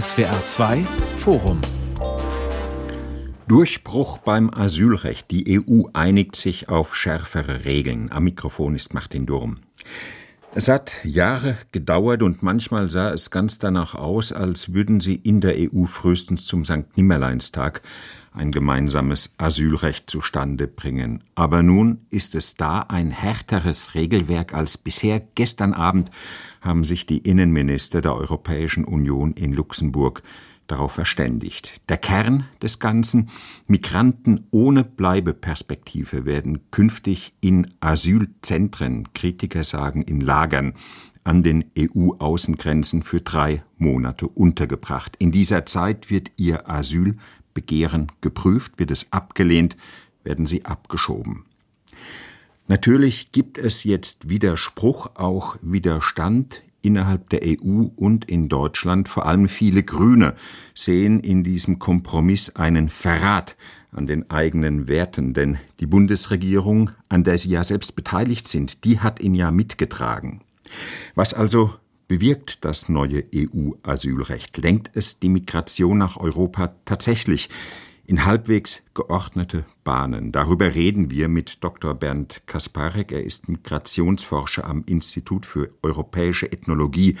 SWR 2 Forum Durchbruch beim Asylrecht. Die EU einigt sich auf schärfere Regeln. Am Mikrofon ist Martin Durm. Es hat Jahre gedauert und manchmal sah es ganz danach aus, als würden sie in der EU frühestens zum St. Nimmerleinstag ein gemeinsames Asylrecht zustande bringen. Aber nun ist es da ein härteres Regelwerk als bisher. Gestern Abend haben sich die Innenminister der Europäischen Union in Luxemburg darauf verständigt. Der Kern des Ganzen Migranten ohne Bleibeperspektive werden künftig in Asylzentren, Kritiker sagen in Lagern, an den EU-Außengrenzen für drei Monate untergebracht. In dieser Zeit wird ihr Asylbegehren geprüft, wird es abgelehnt, werden sie abgeschoben. Natürlich gibt es jetzt Widerspruch, auch Widerstand innerhalb der EU und in Deutschland, vor allem viele Grüne, sehen in diesem Kompromiss einen Verrat an den eigenen Werten, denn die Bundesregierung, an der sie ja selbst beteiligt sind, die hat ihn ja mitgetragen. Was also bewirkt das neue EU-Asylrecht? Lenkt es die Migration nach Europa tatsächlich in halbwegs geordnete Bahnen. Darüber reden wir mit Dr. Bernd Kasparek. Er ist Migrationsforscher am Institut für europäische Ethnologie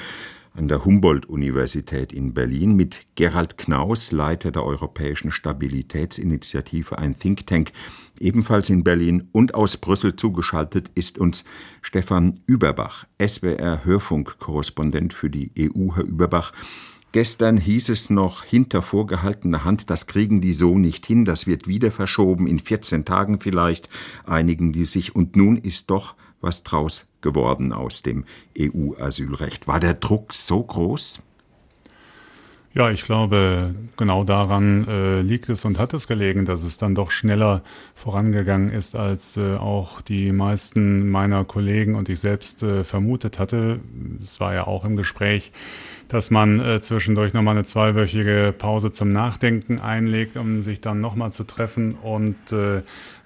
an der Humboldt-Universität in Berlin, mit Gerald Knaus, Leiter der Europäischen Stabilitätsinitiative, ein Think Tank, ebenfalls in Berlin und aus Brüssel zugeschaltet ist uns Stefan Überbach, SWR-Hörfunk-Korrespondent für die EU. Herr Überbach, Gestern hieß es noch hinter vorgehaltener Hand, das kriegen die so nicht hin, das wird wieder verschoben, in 14 Tagen vielleicht einigen die sich. Und nun ist doch was draus geworden aus dem EU-Asylrecht. War der Druck so groß? Ja, ich glaube, genau daran äh, liegt es und hat es gelegen, dass es dann doch schneller vorangegangen ist, als äh, auch die meisten meiner Kollegen und ich selbst äh, vermutet hatte. Es war ja auch im Gespräch, dass man äh, zwischendurch nochmal eine zweiwöchige Pause zum Nachdenken einlegt, um sich dann nochmal zu treffen und äh,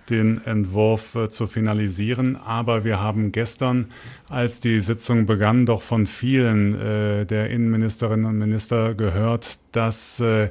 den Entwurf äh, zu finalisieren. Aber wir haben gestern, als die Sitzung begann, doch von vielen äh, der Innenministerinnen und Minister gehört, dass äh,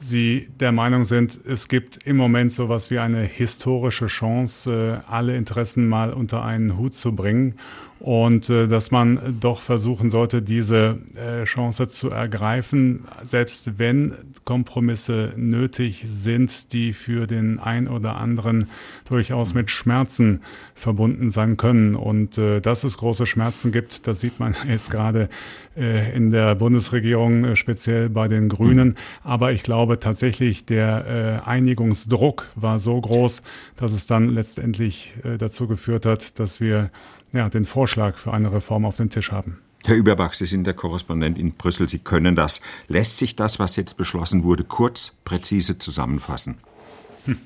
Sie der Meinung sind, es gibt im Moment so etwas wie eine historische Chance, äh, alle Interessen mal unter einen Hut zu bringen und äh, dass man doch versuchen sollte, diese äh, Chance zu ergreifen, selbst wenn Kompromisse nötig sind, die für den ein oder anderen durchaus mit Schmerzen verbunden sein können. Und äh, dass es große Schmerzen gibt, das sieht man jetzt gerade äh, in der Bundesregierung, äh, speziell bei den Grünen. Aber ich glaube tatsächlich, der äh, Einigungsdruck war so groß, dass es dann letztendlich äh, dazu geführt hat, dass wir ja, den Vorschlag für eine Reform auf den Tisch haben. Herr Überbach, Sie sind der Korrespondent in Brüssel. Sie können das. Lässt sich das, was jetzt beschlossen wurde, kurz, präzise zusammenfassen? Hm.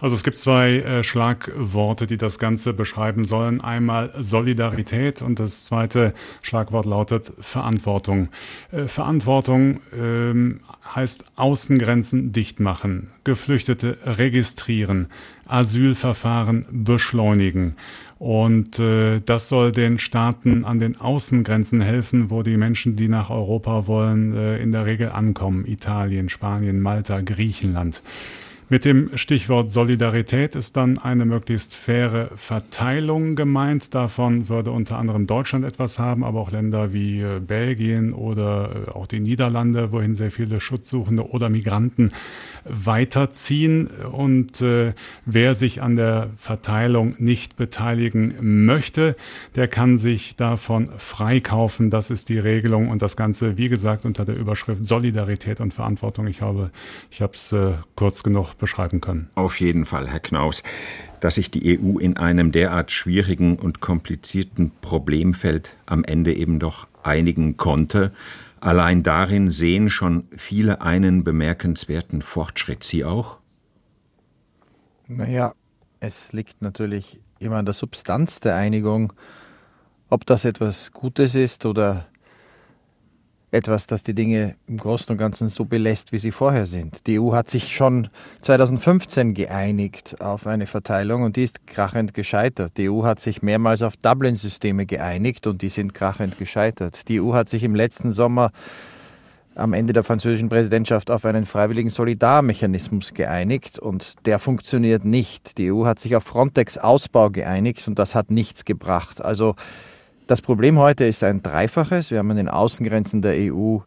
Also es gibt zwei äh, Schlagworte, die das Ganze beschreiben sollen. Einmal Solidarität und das zweite Schlagwort lautet Verantwortung. Äh, Verantwortung ähm, heißt Außengrenzen dicht machen, Geflüchtete registrieren, Asylverfahren beschleunigen. Und äh, das soll den Staaten an den Außengrenzen helfen, wo die Menschen, die nach Europa wollen, äh, in der Regel ankommen. Italien, Spanien, Malta, Griechenland. Mit dem Stichwort Solidarität ist dann eine möglichst faire Verteilung gemeint. Davon würde unter anderem Deutschland etwas haben, aber auch Länder wie äh, Belgien oder äh, auch die Niederlande, wohin sehr viele Schutzsuchende oder Migranten weiterziehen. Und äh, wer sich an der Verteilung nicht beteiligen möchte, der kann sich davon freikaufen. Das ist die Regelung und das Ganze, wie gesagt, unter der Überschrift Solidarität und Verantwortung. Ich habe, ich es äh, kurz genug beschreiben können. Auf jeden Fall, Herr Knaus. Dass sich die EU in einem derart schwierigen und komplizierten Problemfeld am Ende eben doch einigen konnte, Allein darin sehen schon viele einen bemerkenswerten Fortschritt. Sie auch? Naja, es liegt natürlich immer an der Substanz der Einigung, ob das etwas Gutes ist oder etwas, das die Dinge im Großen und Ganzen so belässt, wie sie vorher sind. Die EU hat sich schon 2015 geeinigt auf eine Verteilung und die ist krachend gescheitert. Die EU hat sich mehrmals auf Dublin-Systeme geeinigt und die sind krachend gescheitert. Die EU hat sich im letzten Sommer am Ende der französischen Präsidentschaft auf einen freiwilligen Solidarmechanismus geeinigt und der funktioniert nicht. Die EU hat sich auf Frontex-Ausbau geeinigt und das hat nichts gebracht. Also das Problem heute ist ein dreifaches. Wir haben an den Außengrenzen der EU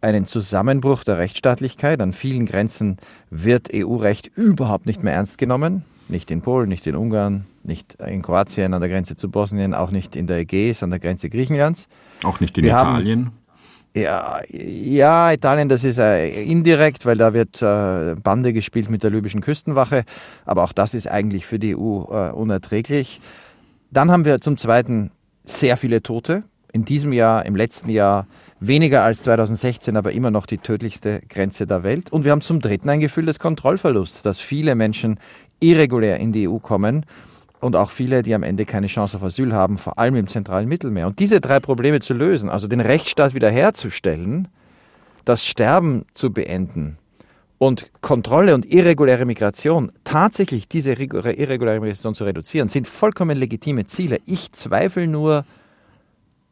einen Zusammenbruch der Rechtsstaatlichkeit. An vielen Grenzen wird EU-Recht überhaupt nicht mehr ernst genommen. Nicht in Polen, nicht in Ungarn, nicht in Kroatien an der Grenze zu Bosnien, auch nicht in der Ägäis an der Grenze Griechenlands. Auch nicht in Wir Italien? Haben, ja, ja, Italien, das ist äh, indirekt, weil da wird äh, Bande gespielt mit der libyschen Küstenwache. Aber auch das ist eigentlich für die EU äh, unerträglich. Dann haben wir zum Zweiten sehr viele Tote. In diesem Jahr, im letzten Jahr weniger als 2016, aber immer noch die tödlichste Grenze der Welt. Und wir haben zum Dritten ein Gefühl des Kontrollverlusts, dass viele Menschen irregulär in die EU kommen und auch viele, die am Ende keine Chance auf Asyl haben, vor allem im zentralen Mittelmeer. Und diese drei Probleme zu lösen, also den Rechtsstaat wiederherzustellen, das Sterben zu beenden und Kontrolle und irreguläre Migration, tatsächlich diese irreguläre Migration zu reduzieren, sind vollkommen legitime Ziele. Ich zweifle nur,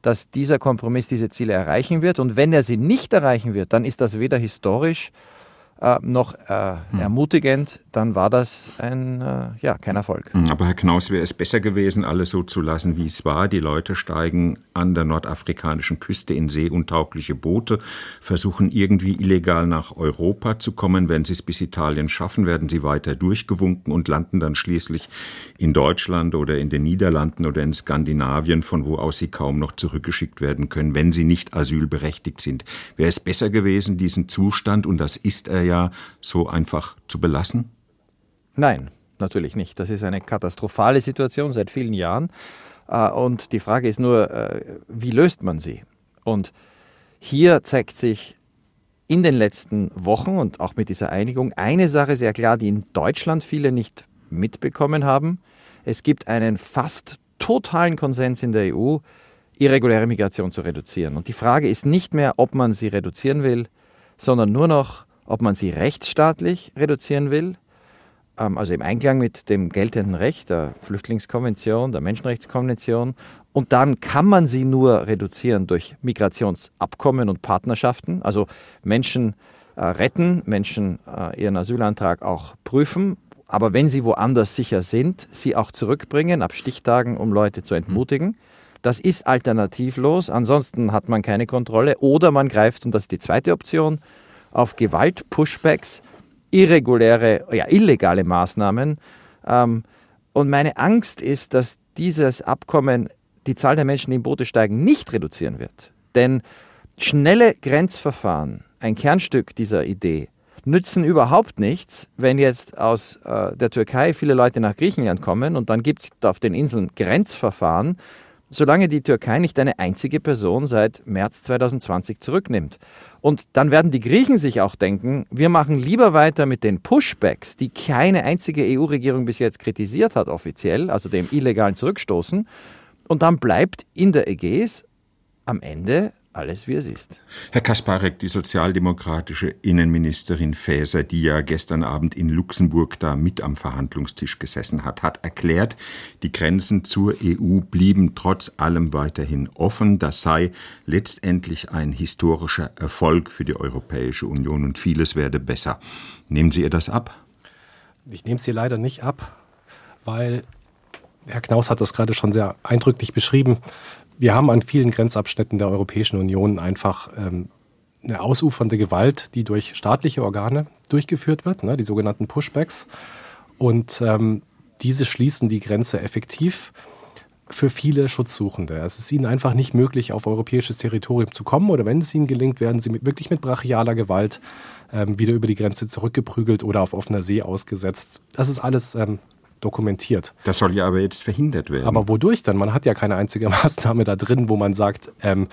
dass dieser Kompromiss diese Ziele erreichen wird. Und wenn er sie nicht erreichen wird, dann ist das weder historisch äh, noch äh, hm. ermutigend, dann war das ein, äh, ja, kein Erfolg. Hm, aber Herr Knaus, wäre es besser gewesen, alles so zu lassen, wie es war. Die Leute steigen an der nordafrikanischen Küste in seeuntaugliche Boote, versuchen irgendwie illegal nach Europa zu kommen. Wenn sie es bis Italien schaffen, werden sie weiter durchgewunken und landen dann schließlich in Deutschland oder in den Niederlanden oder in Skandinavien, von wo aus sie kaum noch zurückgeschickt werden können, wenn sie nicht asylberechtigt sind. Wäre es besser gewesen, diesen Zustand, und das ist er ja so einfach zu belassen? Nein, natürlich nicht. Das ist eine katastrophale Situation seit vielen Jahren. Äh, und die Frage ist nur, äh, wie löst man sie? Und hier zeigt sich in den letzten Wochen und auch mit dieser Einigung eine Sache sehr klar, die in Deutschland viele nicht mitbekommen haben. Es gibt einen fast totalen Konsens in der EU, irreguläre Migration zu reduzieren. Und die Frage ist nicht mehr, ob man sie reduzieren will, sondern nur noch, ob man sie rechtsstaatlich reduzieren will, ähm, also im Einklang mit dem geltenden Recht, der Flüchtlingskonvention, der Menschenrechtskonvention. Und dann kann man sie nur reduzieren durch Migrationsabkommen und Partnerschaften, also Menschen äh, retten, Menschen äh, ihren Asylantrag auch prüfen, aber wenn sie woanders sicher sind, sie auch zurückbringen ab Stichtagen, um Leute zu entmutigen. Das ist alternativlos, ansonsten hat man keine Kontrolle. Oder man greift, und das ist die zweite Option, auf Gewalt-Pushbacks, irreguläre, ja, illegale Maßnahmen. Ähm, und meine Angst ist, dass dieses Abkommen die Zahl der Menschen, die in Boote steigen, nicht reduzieren wird. Denn schnelle Grenzverfahren, ein Kernstück dieser Idee, nützen überhaupt nichts, wenn jetzt aus äh, der Türkei viele Leute nach Griechenland kommen und dann gibt es auf den Inseln Grenzverfahren, solange die Türkei nicht eine einzige Person seit März 2020 zurücknimmt. Und dann werden die Griechen sich auch denken, wir machen lieber weiter mit den Pushbacks, die keine einzige EU-Regierung bis jetzt kritisiert hat offiziell, also dem illegalen Zurückstoßen. Und dann bleibt in der Ägäis am Ende alles wie es ist. Herr Kasparek, die sozialdemokratische Innenministerin Faeser, die ja gestern Abend in Luxemburg da mit am Verhandlungstisch gesessen hat, hat erklärt, die Grenzen zur EU blieben trotz allem weiterhin offen. Das sei letztendlich ein historischer Erfolg für die Europäische Union und vieles werde besser. Nehmen Sie ihr das ab? Ich nehme es ihr leider nicht ab, weil Herr Knaus hat das gerade schon sehr eindrücklich beschrieben wir haben an vielen Grenzabschnitten der Europäischen Union einfach ähm, eine ausufernde Gewalt, die durch staatliche Organe durchgeführt wird, ne, die sogenannten Pushbacks. Und ähm, diese schließen die Grenze effektiv für viele Schutzsuchende. Es ist ihnen einfach nicht möglich, auf europäisches Territorium zu kommen oder wenn es ihnen gelingt, werden sie mit, wirklich mit brachialer Gewalt ähm, wieder über die Grenze zurückgeprügelt oder auf offener See ausgesetzt. Das ist alles ähm, dokumentiert. Das soll ja aber jetzt verhindert werden. Aber wodurch dann? Man hat ja keine einzige Maßnahme da drin, wo man sagt, ähm,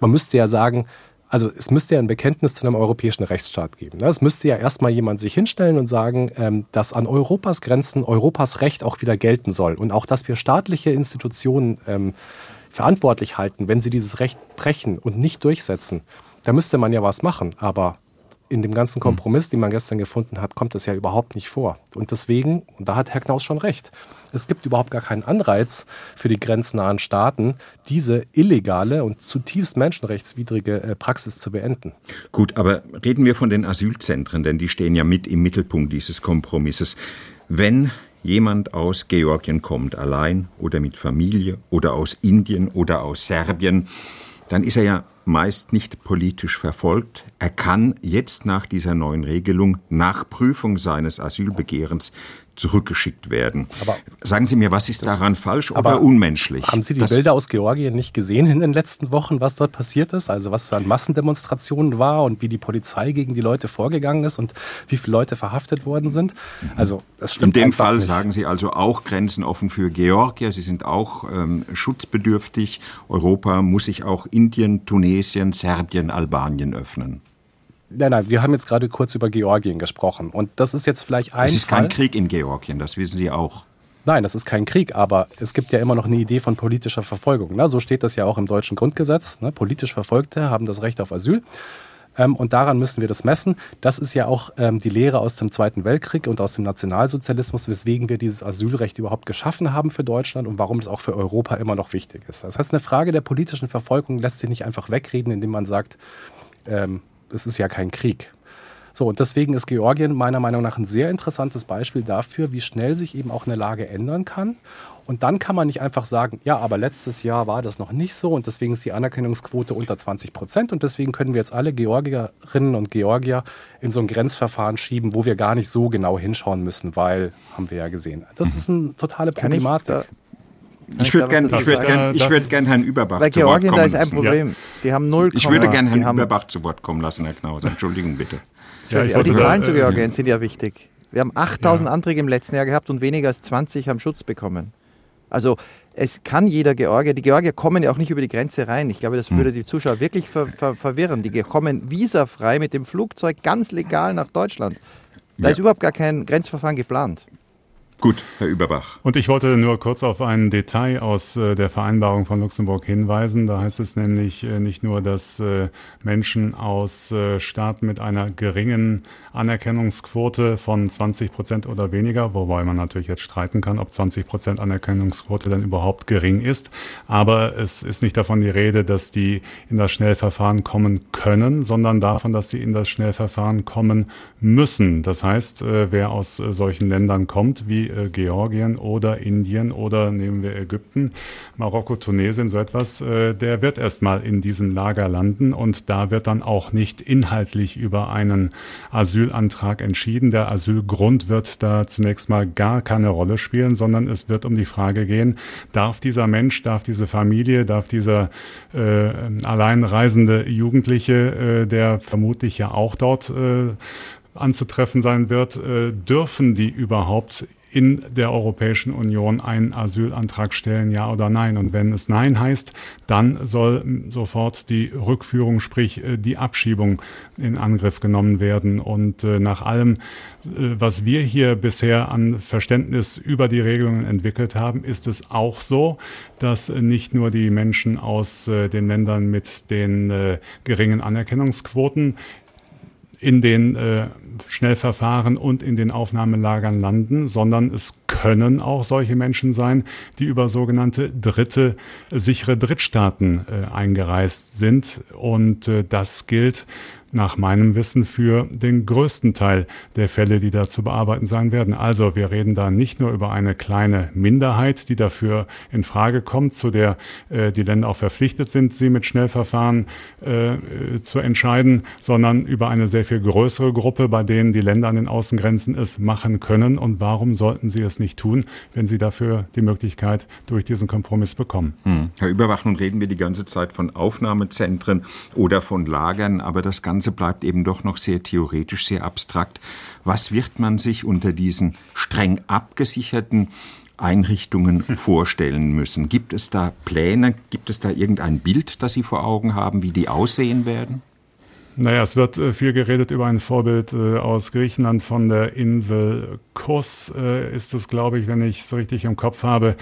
man müsste ja sagen, also es müsste ja ein Bekenntnis zu einem europäischen Rechtsstaat geben. Ne? Es müsste ja erstmal jemand sich hinstellen und sagen, ähm, dass an Europas Grenzen Europas Recht auch wieder gelten soll und auch, dass wir staatliche Institutionen ähm, verantwortlich halten, wenn sie dieses Recht brechen und nicht durchsetzen. Da müsste man ja was machen. Aber in dem ganzen Kompromiss, den man gestern gefunden hat, kommt das ja überhaupt nicht vor. Und deswegen, und da hat Herr Knaus schon recht, es gibt überhaupt gar keinen Anreiz für die grenznahen Staaten, diese illegale und zutiefst menschenrechtswidrige äh, Praxis zu beenden. Gut, aber reden wir von den Asylzentren, denn die stehen ja mit im Mittelpunkt dieses Kompromisses. Wenn jemand aus Georgien kommt, allein oder mit Familie oder aus Indien oder aus Serbien, dann ist er ja meist nicht politisch verfolgt. Er kann jetzt nach dieser neuen Regelung nach Prüfung seines Asylbegehrens zurückgeschickt werden. Aber Sagen Sie mir, was ist daran falsch oder unmenschlich? Haben Sie die Bilder aus Georgien nicht gesehen in den letzten Wochen, was dort passiert ist? Also was an Massendemonstrationen war und wie die Polizei gegen die Leute vorgegangen ist und wie viele Leute verhaftet worden sind? Also es stimmt In dem Fall nicht. sagen Sie also auch Grenzen offen für Georgier. Sie sind auch ähm, schutzbedürftig. Europa muss sich auch Indien, Tunesien, Serbien, Albanien öffnen. Nein, nein, wir haben jetzt gerade kurz über Georgien gesprochen. Und das ist jetzt vielleicht ein. Es ist Fall. kein Krieg in Georgien, das wissen Sie auch. Nein, das ist kein Krieg, aber es gibt ja immer noch eine Idee von politischer Verfolgung. Ne? So steht das ja auch im deutschen Grundgesetz. Ne? Politisch Verfolgte haben das Recht auf Asyl. Ähm, und daran müssen wir das messen. Das ist ja auch ähm, die Lehre aus dem Zweiten Weltkrieg und aus dem Nationalsozialismus, weswegen wir dieses Asylrecht überhaupt geschaffen haben für Deutschland und warum es auch für Europa immer noch wichtig ist. Das heißt, eine Frage der politischen Verfolgung lässt sich nicht einfach wegreden, indem man sagt, ähm, es ist ja kein Krieg. So, und deswegen ist Georgien meiner Meinung nach ein sehr interessantes Beispiel dafür, wie schnell sich eben auch eine Lage ändern kann. Und dann kann man nicht einfach sagen, ja, aber letztes Jahr war das noch nicht so und deswegen ist die Anerkennungsquote unter 20 Prozent und deswegen können wir jetzt alle Georgierinnen und Georgier in so ein Grenzverfahren schieben, wo wir gar nicht so genau hinschauen müssen, weil, haben wir ja gesehen. Das ist eine totale Problematik. Ich würde gerne würd gern, ich würd gern Herrn Überbach Bei Georgien, da ist ein Problem. Ja. Die haben null. Ich würde gerne Herrn Überbach zu Wort kommen lassen, Herr Knauser. Entschuldigung bitte. Ja, aber die Zahlen zu Georgien sind ja wichtig. Wir haben 8000 ja. Anträge im letzten Jahr gehabt und weniger als 20 haben Schutz bekommen. Also es kann jeder Georgier, die Georgier kommen ja auch nicht über die Grenze rein. Ich glaube, das würde hm. die Zuschauer wirklich ver ver verwirren. Die kommen visafrei mit dem Flugzeug ganz legal nach Deutschland. Da ja. ist überhaupt gar kein Grenzverfahren geplant. Gut, Herr Überbach. Und ich wollte nur kurz auf ein Detail aus äh, der Vereinbarung von Luxemburg hinweisen. Da heißt es nämlich äh, nicht nur, dass äh, Menschen aus äh, Staaten mit einer geringen Anerkennungsquote von 20 Prozent oder weniger, wobei man natürlich jetzt streiten kann, ob 20 Prozent Anerkennungsquote denn überhaupt gering ist. Aber es ist nicht davon die Rede, dass die in das Schnellverfahren kommen können, sondern davon, dass sie in das Schnellverfahren kommen müssen. Das heißt, äh, wer aus äh, solchen Ländern kommt, wie äh, Georgien oder Indien oder nehmen wir Ägypten, Marokko, Tunesien, so etwas, der wird erstmal in diesem Lager landen und da wird dann auch nicht inhaltlich über einen Asyl Asylantrag entschieden. Der Asylgrund wird da zunächst mal gar keine Rolle spielen, sondern es wird um die Frage gehen, darf dieser Mensch, darf diese Familie, darf dieser äh, alleinreisende Jugendliche, äh, der vermutlich ja auch dort äh, anzutreffen sein wird, äh, dürfen die überhaupt in der Europäischen Union einen Asylantrag stellen, ja oder nein. Und wenn es Nein heißt, dann soll sofort die Rückführung, sprich äh, die Abschiebung in Angriff genommen werden. Und äh, nach allem, äh, was wir hier bisher an Verständnis über die Regelungen entwickelt haben, ist es auch so, dass nicht nur die Menschen aus den Ländern mit den geringen Anerkennungsquoten in den Schnellverfahren und in den Aufnahmelagern landen, sondern es können auch solche Menschen sein, die über sogenannte dritte sichere Drittstaaten äh, eingereist sind. Und äh, das gilt nach meinem Wissen für den größten Teil der Fälle, die da zu bearbeiten sein werden. Also wir reden da nicht nur über eine kleine Minderheit, die dafür in Frage kommt, zu der äh, die Länder auch verpflichtet sind, sie mit Schnellverfahren äh, zu entscheiden, sondern über eine sehr viel größere Gruppe, bei denen die Länder an den Außengrenzen es machen können. Und warum sollten sie es nicht tun, wenn sie dafür die Möglichkeit durch diesen Kompromiss bekommen? Hm. Herr Überwach, nun reden wir die ganze Zeit von Aufnahmezentren oder von Lagern, aber das Ganze Ganze bleibt eben doch noch sehr theoretisch, sehr abstrakt. Was wird man sich unter diesen streng abgesicherten Einrichtungen vorstellen müssen? Gibt es da Pläne? Gibt es da irgendein Bild, das Sie vor Augen haben, wie die aussehen werden? Naja, es wird äh, viel geredet über ein Vorbild äh, aus Griechenland von der Insel Kos, äh, ist es, glaube ich, wenn ich es richtig im Kopf habe.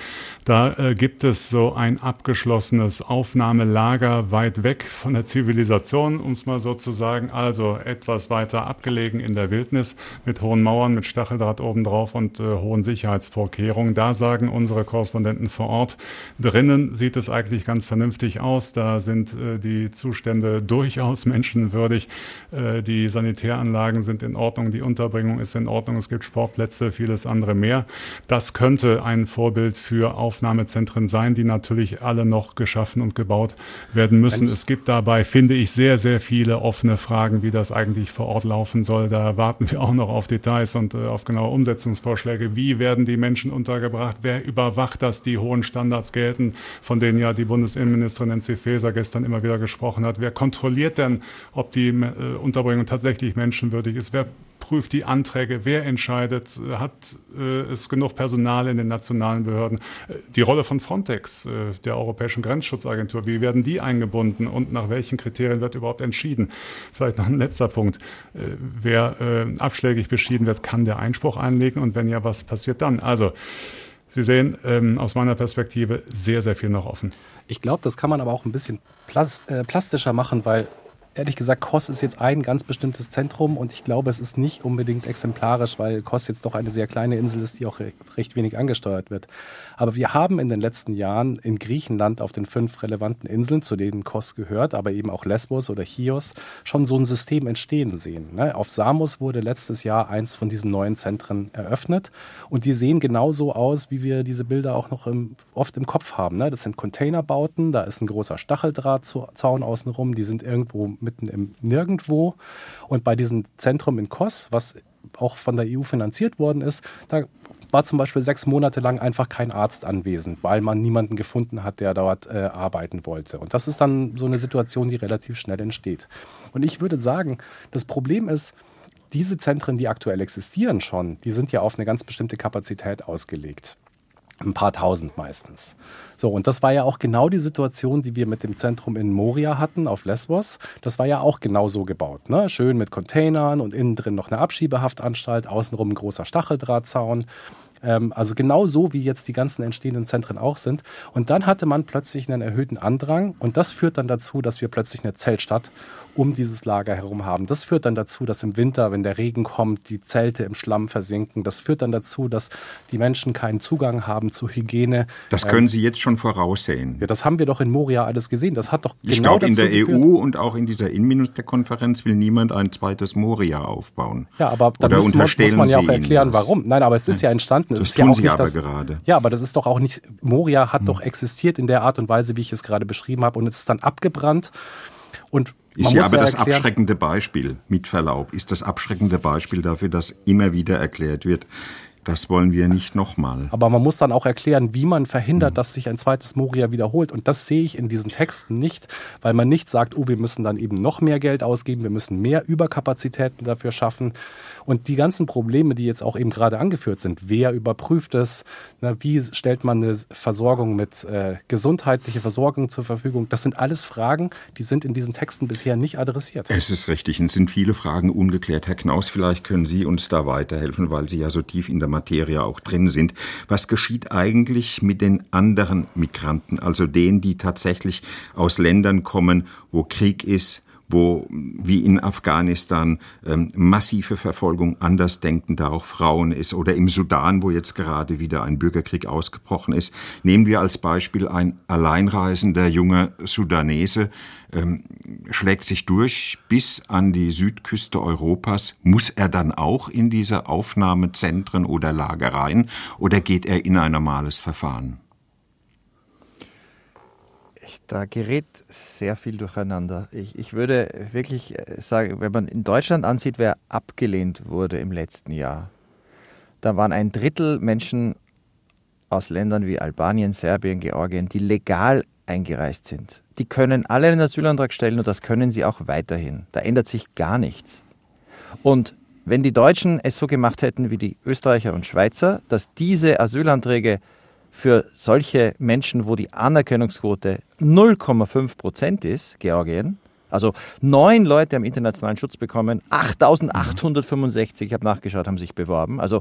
Da gibt es so ein abgeschlossenes Aufnahmelager weit weg von der Zivilisation, um es mal so zu sagen. Also etwas weiter abgelegen in der Wildnis mit hohen Mauern, mit Stacheldraht obendrauf und hohen Sicherheitsvorkehrungen. Da sagen unsere Korrespondenten vor Ort, drinnen sieht es eigentlich ganz vernünftig aus. Da sind die Zustände durchaus menschenwürdig menschenwürdig. Äh, die Sanitäranlagen sind in Ordnung, die Unterbringung ist in Ordnung, es gibt Sportplätze, vieles andere mehr. Das könnte ein Vorbild für Aufnahmezentren sein, die natürlich alle noch geschaffen und gebaut werden müssen. Es gibt dabei, finde ich, sehr, sehr viele offene Fragen, wie das eigentlich vor Ort laufen soll. Da warten wir auch noch auf Details und äh, auf genaue Umsetzungsvorschläge. Wie werden die Menschen untergebracht? Wer überwacht, dass die hohen Standards gelten, von denen ja die Bundesinnenministerin Nancy Faeser gestern immer wieder gesprochen hat? Wer kontrolliert denn, ob die äh, Unterbringung tatsächlich menschenwürdig ist. Wer prüft die Anträge? Wer entscheidet? Hat äh, es genug Personal in den nationalen Behörden? Äh, die Rolle von Frontex, äh, der Europäischen Grenzschutzagentur, wie werden die eingebunden und nach welchen Kriterien wird überhaupt entschieden? Vielleicht noch ein letzter Punkt. Äh, wer abschlägig beschieden wird, kann der Einspruch einlegen und wenn ja, was passiert dann? Also, Sie sehen ähm, aus meiner Perspektive sehr, sehr viel noch offen. Ich glaube, das kann man aber auch ein bisschen plas äh, plastischer machen, weil ehrlich gesagt, Kos ist jetzt ein ganz bestimmtes Zentrum und ich glaube, es ist nicht unbedingt exemplarisch, weil Kos jetzt doch eine sehr kleine Insel ist, die auch recht wenig angesteuert wird. Aber wir haben in den letzten Jahren in Griechenland auf den fünf relevanten Inseln, zu denen Kos gehört, aber eben auch Lesbos oder Chios, schon so ein System entstehen sehen. Ne? Auf Samos wurde letztes Jahr eins von diesen neuen Zentren eröffnet und die sehen genauso aus, wie wir diese Bilder auch noch im, oft im Kopf haben. Ne? Das sind Containerbauten, da ist ein großer Stacheldrahtzaun außenrum, die sind irgendwo mitten im Nirgendwo. Und bei diesem Zentrum in Kos, was auch von der EU finanziert worden ist, da war zum Beispiel sechs Monate lang einfach kein Arzt anwesend, weil man niemanden gefunden hat, der dort äh, arbeiten wollte. Und das ist dann so eine Situation, die relativ schnell entsteht. Und ich würde sagen, das Problem ist, diese Zentren, die aktuell existieren schon, die sind ja auf eine ganz bestimmte Kapazität ausgelegt. Ein paar tausend meistens. So, und das war ja auch genau die Situation, die wir mit dem Zentrum in Moria hatten, auf Lesbos. Das war ja auch genau so gebaut. Ne? Schön mit Containern und innen drin noch eine Abschiebehaftanstalt, außenrum ein großer Stacheldrahtzaun. Ähm, also genau so, wie jetzt die ganzen entstehenden Zentren auch sind. Und dann hatte man plötzlich einen erhöhten Andrang und das führt dann dazu, dass wir plötzlich eine Zeltstadt um dieses Lager herum haben. Das führt dann dazu, dass im Winter, wenn der Regen kommt, die Zelte im Schlamm versinken. Das führt dann dazu, dass die Menschen keinen Zugang haben zu Hygiene. Das können ähm, Sie jetzt schon voraussehen. Ja, das haben wir doch in Moria alles gesehen. Das hat doch ich genau glaube, in der geführt. EU und auch in dieser Innenministerkonferenz will niemand ein zweites Moria aufbauen. Ja, aber da muss, man, muss man ja auch erklären, warum. Nein, aber es ist ja entstanden. Das es tun ja Sie aber das, gerade. Ja, aber das ist doch auch nicht, Moria hat hm. doch existiert in der Art und Weise, wie ich es gerade beschrieben habe und es ist dann abgebrannt. Und ist ja aber ja das erklären, abschreckende Beispiel, mit Verlaub, ist das abschreckende Beispiel dafür, dass immer wieder erklärt wird, das wollen wir nicht nochmal. Aber man muss dann auch erklären, wie man verhindert, mhm. dass sich ein zweites Moria wiederholt. Und das sehe ich in diesen Texten nicht, weil man nicht sagt, oh, wir müssen dann eben noch mehr Geld ausgeben, wir müssen mehr Überkapazitäten dafür schaffen. Und die ganzen Probleme, die jetzt auch eben gerade angeführt sind, wer überprüft es, na, wie stellt man eine Versorgung mit äh, gesundheitlicher Versorgung zur Verfügung, das sind alles Fragen, die sind in diesen Texten bisher nicht adressiert. Es ist richtig, es sind viele Fragen ungeklärt. Herr Knaus, vielleicht können Sie uns da weiterhelfen, weil Sie ja so tief in der Materie auch drin sind. Was geschieht eigentlich mit den anderen Migranten, also denen, die tatsächlich aus Ländern kommen, wo Krieg ist, wo wie in Afghanistan ähm, massive Verfolgung andersdenkender auch Frauen ist oder im Sudan, wo jetzt gerade wieder ein Bürgerkrieg ausgebrochen ist. Nehmen wir als Beispiel ein alleinreisender junger Sudanese, ähm, schlägt sich durch bis an die Südküste Europas. Muss er dann auch in diese Aufnahmezentren oder Lagereien oder geht er in ein normales Verfahren? Da gerät sehr viel durcheinander. Ich, ich würde wirklich äh, sagen, wenn man in Deutschland ansieht, wer abgelehnt wurde im letzten Jahr, da waren ein Drittel Menschen aus Ländern wie Albanien, Serbien, Georgien, die legal eingereist sind. Die können alle einen Asylantrag stellen und das können sie auch weiterhin. Da ändert sich gar nichts. Und wenn die Deutschen es so gemacht hätten wie die Österreicher und Schweizer, dass diese Asylanträge für solche Menschen, wo die Anerkennungsquote 0,5 Prozent ist, Georgien, Also neun Leute haben internationalen Schutz bekommen, 8.865, ich habe nachgeschaut, haben sich beworben. Also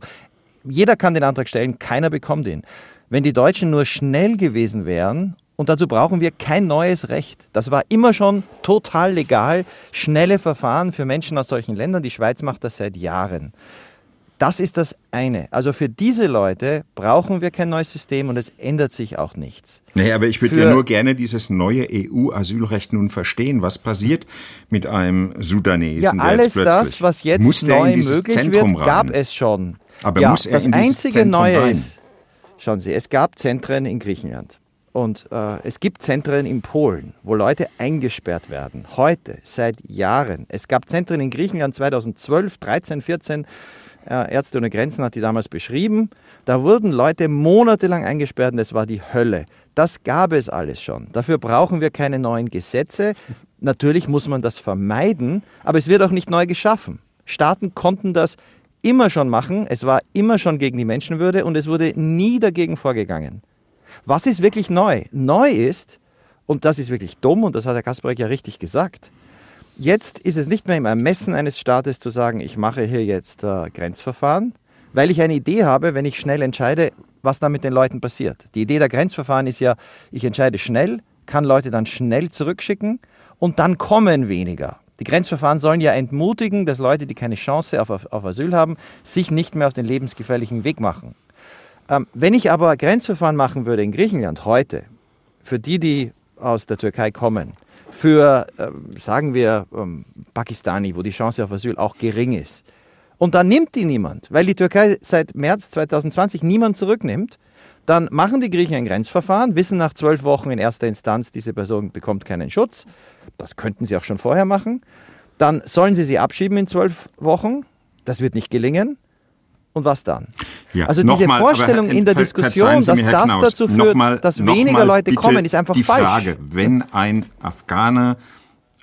jeder kann den Antrag stellen, keiner bekommt ihn. Wenn die Deutschen nur schnell gewesen wären und dazu brauchen wir kein neues Recht. Das war immer schon total legal. Schnelle Verfahren für Menschen aus solchen Ländern. Die Schweiz macht das seit Jahren. Das ist das eine. Also für diese Leute brauchen wir kein neues System und es ändert sich auch nichts. Naja, aber ich würde ja nur gerne dieses neue EU-Asylrecht nun verstehen. Was passiert mit einem Sudanesen? Ja, alles das, was jetzt neu möglich Zentrum wird, gab es schon. Aber ja, muss er das in einzige Zentrum Neue rein? ist, schauen Sie, es gab Zentren in Griechenland. Und äh, es gibt Zentren in Polen, wo Leute eingesperrt werden. Heute, seit Jahren. Es gab Zentren in Griechenland 2012, 13, 14. Ärzte ohne Grenzen hat die damals beschrieben. Da wurden Leute monatelang eingesperrt und es war die Hölle. Das gab es alles schon. Dafür brauchen wir keine neuen Gesetze. Natürlich muss man das vermeiden, aber es wird auch nicht neu geschaffen. Staaten konnten das immer schon machen. Es war immer schon gegen die Menschenwürde und es wurde nie dagegen vorgegangen. Was ist wirklich neu? Neu ist, und das ist wirklich dumm, und das hat Herr Kasparek ja richtig gesagt, jetzt ist es nicht mehr im Ermessen eines Staates zu sagen, ich mache hier jetzt äh, Grenzverfahren, weil ich eine Idee habe, wenn ich schnell entscheide, was da mit den Leuten passiert. Die Idee der Grenzverfahren ist ja, ich entscheide schnell, kann Leute dann schnell zurückschicken und dann kommen weniger. Die Grenzverfahren sollen ja entmutigen, dass Leute, die keine Chance auf, auf, auf Asyl haben, sich nicht mehr auf den lebensgefährlichen Weg machen. Ähm, wenn ich aber Grenzverfahren machen würde in Griechenland heute, für die, die aus der Türkei kommen, für, ähm, sagen wir, ähm, Pakistani, wo die Chance auf Asyl auch gering ist, und dann nimmt die niemand, weil die Türkei seit März 2020 niemand zurücknimmt, dann machen die Griechen ein Grenzverfahren, wissen nach zwölf Wochen in erster Instanz, diese Person bekommt keinen Schutz. Das könnten sie auch schon vorher machen. Dann sollen sie sie abschieben in zwölf Wochen. Das wird nicht gelingen. Und was dann? Ja, also diese nochmal, Vorstellung aber, in der Diskussion, dass das Knaus, dazu führt, nochmal- dass weniger Leute kommen, ist einfach die falsch. Frage, wenn ein Afghaner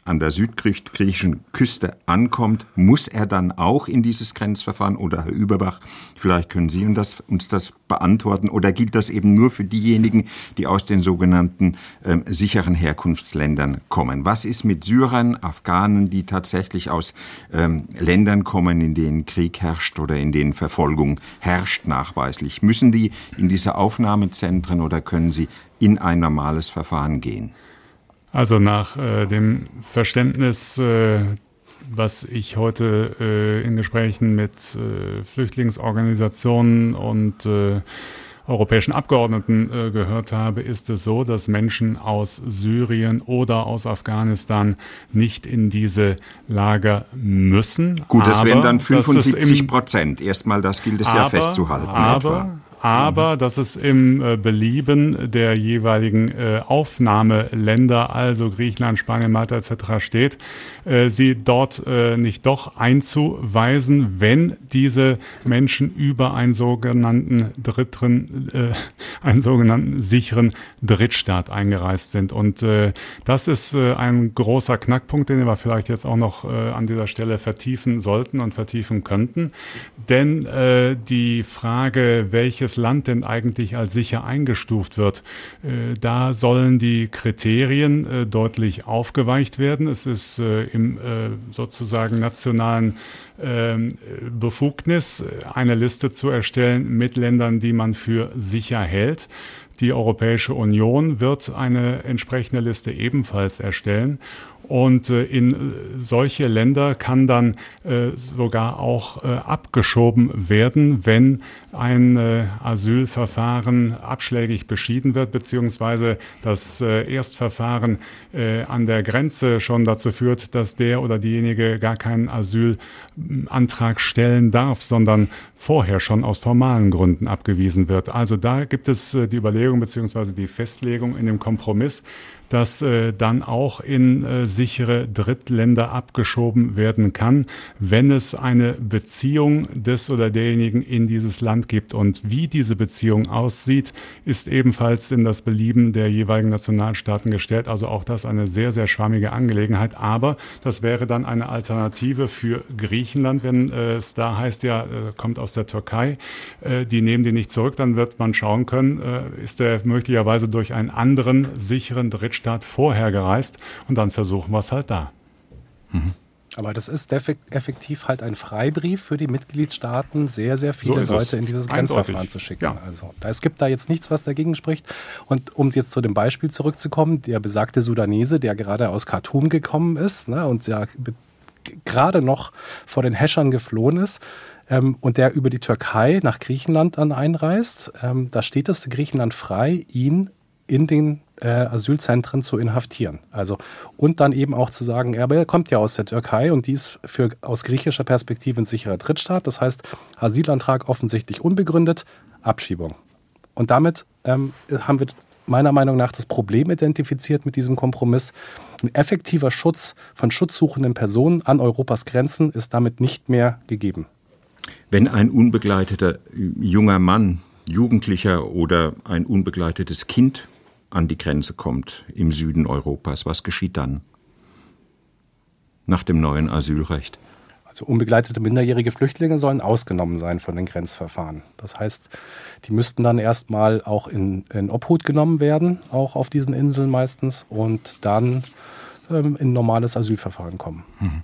an der südgriechischen Küste ankommt, muss er dann auch in dieses Grenzverfahren oder Herr Überbach, vielleicht können Sie uns das, beantworten oder gilt das eben nur für diejenigen, die aus den sogenannten ähm, sicheren Herkunftsländern kommen? Was ist mit Syrern, Afghanen, die tatsächlich aus ähm, Ländern kommen, in denen Krieg herrscht oder in denen Verfolgung herrscht nachweislich? Müssen die in diese Aufnahmezentren oder können sie in ein normales Verfahren gehen? Also nach äh, dem Verständnis, äh, was ich heute äh, in Gesprächen mit äh, Flüchtlingsorganisationen und äh, europäischen Abgeordneten äh, gehört habe, ist es so, dass Menschen aus Syrien oder aus Afghanistan nicht in diese Lager müssen. Gut, das wären dann dass es 75 im- Prozent. Erstmal, das gilt es ja aber, festzuhalten. Aber, etwa. Aber dass es im äh, Belieben der jeweiligen äh, Aufnahmeländer, also Griechenland, Spanien, Malta etc. steht, äh, sie dort nicht doch einzuweisen, wenn diese Menschen über einen sogenannten dritten, einen sogenannten sicheren Drittstaat eingereist sind. Und das ist ein großer Knackpunkt, den wir vielleicht jetzt auch noch an dieser Stelle vertiefen sollten und vertiefen könnten. Denn die Frage, welches Land denn eigentlich als sicher eingestuft wird, äh, da sollen die Kriterien äh, deutlich aufgeweicht werden. Es ist äh, im sozusagen nationalen ähm, Befugnis, eine Liste zu erstellen mit Ländern, die man für sicher hält. Die Europäische Union wird eine entsprechende Liste ebenfalls erstellen. Und in solche Länder kann dann sogar auch abgeschoben werden, wenn ein äh, Asylverfahren abschlägig beschieden wird, beziehungsweise das äh, Erstverfahren äh, an der Grenze schon dazu führt, dass der oder diejenige gar keinen Asylantrag stellen darf, sondern vorher schon aus formalen Gründen abgewiesen wird. Also da gibt es die Überlegung beziehungsweise die Festlegung in dem Kompromiss, dass dann auch in sichere Drittländer abgeschoben werden kann, wenn es eine Beziehung des oder derjenigen in dieses Land gibt. Und wie diese Beziehung aussieht, ist ebenfalls in das Belieben der jeweiligen Nationalstaaten gestellt. Also auch das eine sehr, sehr schwammige Angelegenheit. Aber das wäre dann eine Alternative für Griechenland, wenn äh, es da heißt, ja, äh, kommt aus der Türkei, äh, die nehmen die nicht zurück, dann wird man schauen können, ist der möglicherweise durch einen anderen sicheren Drittstaat vorher gereist und dann versuchen wir es halt da. Mhm. Aber das ist effektiv halt ein Freibrief für die Mitgliedstaaten, sehr, sehr viele so Leute in dieses Grenzverfahren Eindeutig. zu schicken. Ja. Also es gibt da jetzt nichts, was dagegen spricht. Und um jetzt zu dem Beispiel zurückzukommen, der besagte Sudanese, der gerade aus Khartoum gekommen ist ne, und ja gerade noch vor den Häschern geflohen ist, ähm, und der über die Türkei nach Griechenland dann einreist, ähm, da steht es Griechenland frei, ihn in den äh, Asylzentren zu inhaftieren. Also und dann eben auch zu sagen, er kommt ja aus der Türkei und die ist für aus griechischer Perspektive ein sicherer Drittstaat. Das heißt, Asylantrag offensichtlich unbegründet, Abschiebung. Und damit ähm, haben wir meiner Meinung nach das Problem identifiziert mit diesem Kompromiss. Ein effektiver Schutz von schutzsuchenden Personen an Europas Grenzen ist damit nicht mehr gegeben. Wenn ein unbegleiteter junger Mann, Jugendlicher oder ein unbegleitetes Kind an die Grenze kommt im Süden Europas, was geschieht dann? Nach dem neuen Asylrecht. Also unbegleitete minderjährige Flüchtlinge sollen ausgenommen sein von den Grenzverfahren. Das heißt, die müssten dann erstmal auch in, in Obhut genommen werden, auch auf diesen Inseln meistens, und dann ähm, in normales Asylverfahren kommen. Mhm.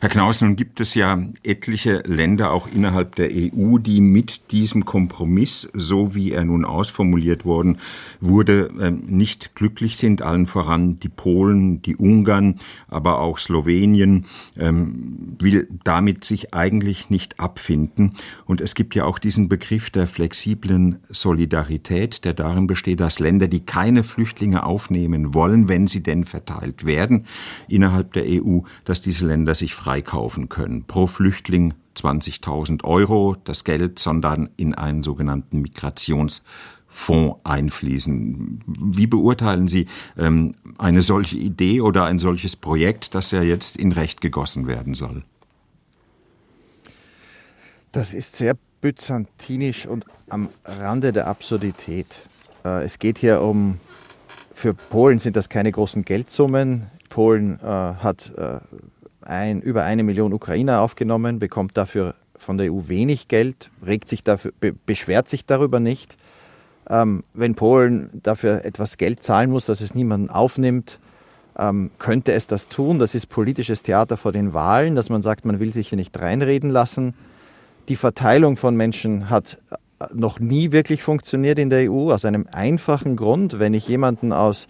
Herr Knaus, nun gibt es ja etliche Länder auch innerhalb der EU, die mit diesem Kompromiss, so wie er nun ausformuliert worden wurde, ähm, nicht glücklich sind. Allen voran die Polen, die Ungarn, aber auch Slowenien ähm, will damit sich eigentlich nicht abfinden. Und es gibt ja auch diesen Begriff der flexiblen Solidarität, der darin besteht, dass Länder, die keine Flüchtlinge aufnehmen wollen, wenn sie denn verteilt werden innerhalb der EU, dass diese Länder sich freikaufen können. Pro Flüchtling 20.000 Euro, das Geld, sondern in einen sogenannten Migrationsfonds einfließen. Wie beurteilen Sie ähm, eine solche Idee oder ein solches Projekt, das ja jetzt in Recht gegossen werden soll? Das ist sehr byzantinisch und am Rande der Absurdität. Äh, es geht hier um, für Polen sind das keine großen Geldsummen. Polen äh, hat äh, ein, über eine Million Ukrainer aufgenommen, bekommt dafür von der EU wenig Geld, regt sich dafür, be, beschwert sich darüber nicht. Ähm, wenn Polen dafür etwas Geld zahlen muss, dass es niemanden aufnimmt, ähm, könnte es das tun. Das ist politisches Theater vor den Wahlen, dass man sagt, man will sich hier nicht reinreden lassen. Die Verteilung von Menschen hat äh, noch nie wirklich funktioniert in der EU, aus einem einfachen Grund. Wenn ich jemanden aus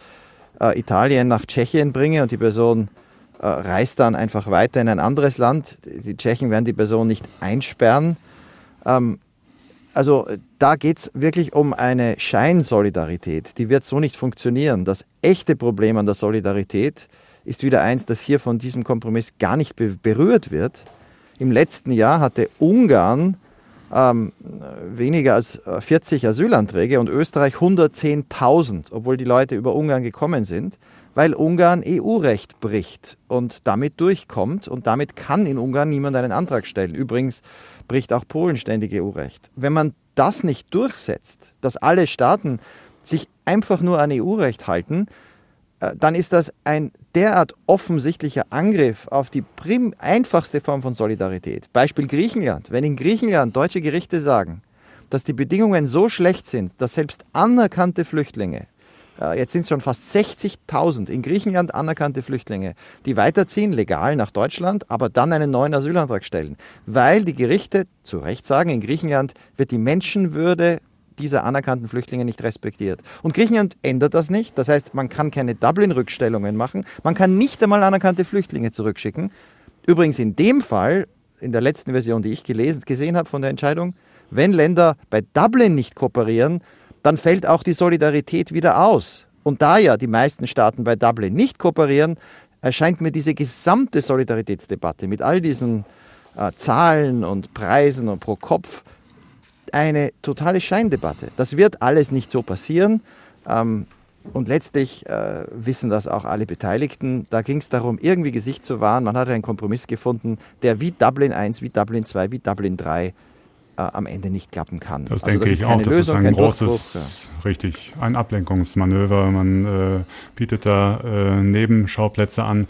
äh, Italien nach Tschechien bringe und die Person reist dann einfach weiter in ein anderes Land. Die Tschechen werden die Person nicht einsperren. Ähm, also da geht es wirklich um eine Scheinsolidarität. Die wird so nicht funktionieren. Das echte Problem an der Solidarität ist wieder eins, das hier von diesem Kompromiss gar nicht be berührt wird. Im letzten Jahr hatte Ungarn ähm, weniger als 40 äh, Asylanträge und Österreich 110.000, obwohl die Leute über Ungarn gekommen sind weil Ungarn EU-Recht bricht und damit durchkommt. Und damit kann in Ungarn niemand einen Antrag stellen. Übrigens bricht auch Polen ständig EU-Recht. Wenn man das nicht durchsetzt, dass alle Staaten sich einfach nur an EU-Recht halten, äh, dann ist das ein derart offensichtlicher Angriff auf die einfachste Form von Solidarität. Beispiel Griechenland. Wenn in Griechenland deutsche Gerichte sagen, dass die Bedingungen so schlecht sind, dass selbst anerkannte Flüchtlinge jetzt sind es schon fast 60.000 in Griechenland anerkannte Flüchtlinge, die weiterziehen, legal nach Deutschland, aber dann einen neuen Asylantrag stellen. Weil die Gerichte zu Recht sagen, in Griechenland wird die Menschenwürde dieser anerkannten Flüchtlinge nicht respektiert. Und Griechenland ändert das nicht. Das heißt, man kann keine Dublin-Rückstellungen machen. Man kann nicht einmal anerkannte Flüchtlinge zurückschicken. Übrigens in dem Fall, in der letzten Version, die ich gelesen, gesehen habe von der Entscheidung, wenn Länder bei Dublin nicht kooperieren, dann fällt auch die Solidarität wieder aus. Und da ja die meisten Staaten bei Dublin nicht kooperieren, erscheint mir diese gesamte Solidaritätsdebatte mit all diesen äh, Zahlen und Preisen und pro Kopf eine totale Scheindebatte. Das wird alles nicht so passieren. Ähm, und letztlich äh, wissen das auch alle Beteiligten. Da ging es darum, irgendwie Gesicht zu wahren. Man hat einen Kompromiss gefunden, der wie Dublin 1, wie Dublin 2, wie Dublin 3 äh, am Ende nicht klappen kann. Das also denke das ich auch. Das Lösung, ist ein großes, richtig, ein Ablenkungsmanöver. Man äh, bietet da äh, Nebenschauplätze an.